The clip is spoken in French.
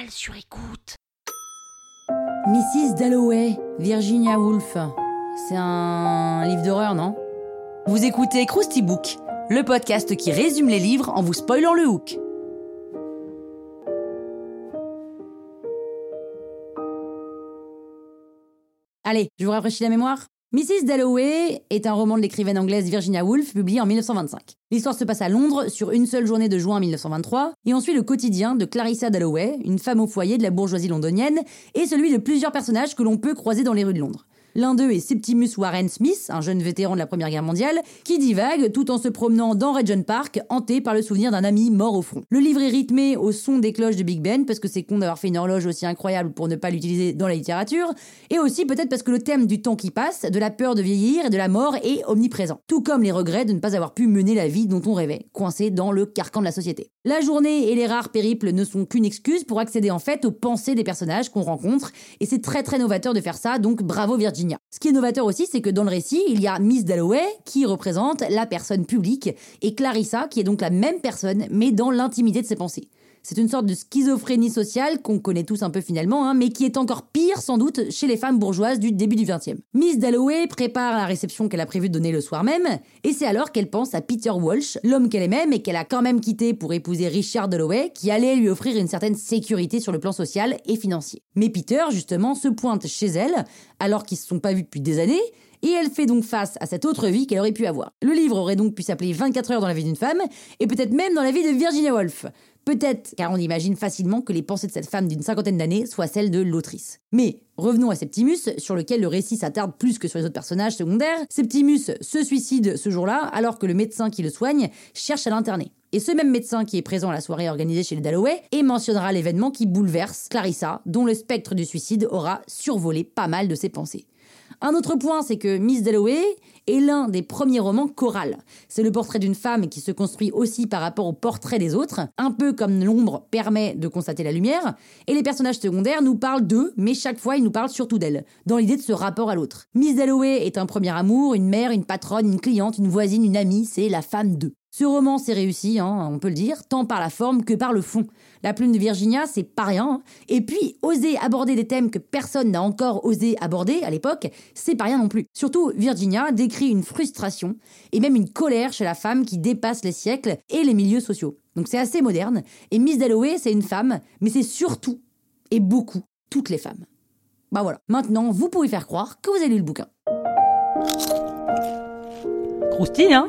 La toile sur écoute. Mrs. Dalloway, Virginia Woolf. C'est un livre d'horreur, non? Vous écoutez Krusty Book, le podcast qui résume les livres en vous spoilant le hook. Allez, je vous rafraîchis la mémoire? Mrs. Dalloway est un roman de l'écrivaine anglaise Virginia Woolf publié en 1925. L'histoire se passe à Londres sur une seule journée de juin 1923 et on suit le quotidien de Clarissa Dalloway, une femme au foyer de la bourgeoisie londonienne, et celui de plusieurs personnages que l'on peut croiser dans les rues de Londres. L'un d'eux est Septimus Warren Smith, un jeune vétéran de la Première Guerre mondiale, qui divague tout en se promenant dans Regent Park, hanté par le souvenir d'un ami mort au front. Le livre est rythmé au son des cloches de Big Ben, parce que c'est con d'avoir fait une horloge aussi incroyable pour ne pas l'utiliser dans la littérature, et aussi peut-être parce que le thème du temps qui passe, de la peur de vieillir et de la mort est omniprésent. Tout comme les regrets de ne pas avoir pu mener la vie dont on rêvait, coincé dans le carcan de la société. La journée et les rares périples ne sont qu'une excuse pour accéder en fait aux pensées des personnages qu'on rencontre, et c'est très très novateur de faire ça, donc bravo Virginie. Ce qui est novateur aussi, c'est que dans le récit, il y a Miss Dalloway qui représente la personne publique et Clarissa qui est donc la même personne mais dans l'intimité de ses pensées. C'est une sorte de schizophrénie sociale qu'on connaît tous un peu finalement, hein, mais qui est encore pire sans doute chez les femmes bourgeoises du début du XXe. Miss Dalloway prépare la réception qu'elle a prévu de donner le soir même, et c'est alors qu'elle pense à Peter Walsh, l'homme qu'elle aimait mais qu'elle a quand même quitté pour épouser Richard Dalloway, qui allait lui offrir une certaine sécurité sur le plan social et financier. Mais Peter, justement, se pointe chez elle, alors qu'ils se sont pas vus depuis des années, et elle fait donc face à cette autre vie qu'elle aurait pu avoir. Le livre aurait donc pu s'appeler 24 heures dans la vie d'une femme, et peut-être même dans la vie de Virginia Woolf. Peut-être car on imagine facilement que les pensées de cette femme d'une cinquantaine d'années soient celles de l'autrice. Mais revenons à Septimus, sur lequel le récit s'attarde plus que sur les autres personnages secondaires. Septimus se suicide ce jour-là alors que le médecin qui le soigne cherche à l'interner. Et ce même médecin qui est présent à la soirée organisée chez les Dalloway et mentionnera l'événement qui bouleverse Clarissa, dont le spectre du suicide aura survolé pas mal de ses pensées. Un autre point, c'est que Miss Dalloway est l'un des premiers romans choral. C'est le portrait d'une femme qui se construit aussi par rapport au portrait des autres, un peu comme l'ombre permet de constater la lumière, et les personnages secondaires nous parlent d'eux, mais chaque fois ils nous parlent surtout d'elle, dans l'idée de ce rapport à l'autre. Miss Dalloway est un premier amour, une mère, une patronne, une cliente, une voisine, une amie, c'est la femme d'eux. Ce roman s'est réussi, hein, on peut le dire, tant par la forme que par le fond. La plume de Virginia, c'est pas rien. Hein. Et puis, oser aborder des thèmes que personne n'a encore osé aborder à l'époque, c'est pas rien non plus. Surtout, Virginia décrit une frustration et même une colère chez la femme qui dépasse les siècles et les milieux sociaux. Donc c'est assez moderne. Et Miss Dalloway, c'est une femme, mais c'est surtout et beaucoup toutes les femmes. Bah voilà. Maintenant, vous pouvez faire croire que vous avez lu le bouquin. Croustille, hein?